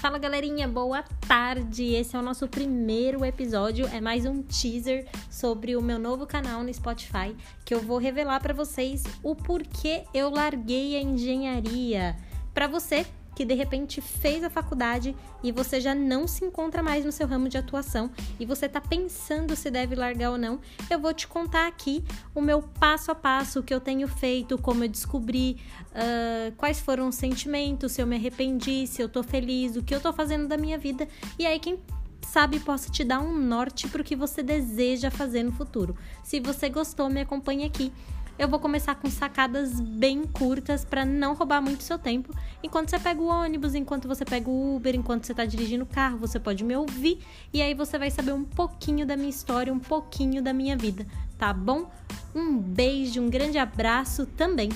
Fala galerinha, boa tarde! Esse é o nosso primeiro episódio, é mais um teaser sobre o meu novo canal no Spotify, que eu vou revelar para vocês o porquê eu larguei a engenharia. Para você que de repente fez a faculdade e você já não se encontra mais no seu ramo de atuação e você está pensando se deve largar ou não, eu vou te contar aqui o meu passo a passo, o que eu tenho feito, como eu descobri, uh, quais foram os sentimentos, se eu me arrependi, se eu tô feliz, o que eu tô fazendo da minha vida. E aí, quem sabe possa te dar um norte para o que você deseja fazer no futuro. Se você gostou, me acompanhe aqui eu vou começar com sacadas bem curtas para não roubar muito seu tempo. Enquanto você pega o ônibus, enquanto você pega o Uber, enquanto você está dirigindo o carro, você pode me ouvir e aí você vai saber um pouquinho da minha história, um pouquinho da minha vida, tá bom? Um beijo, um grande abraço também.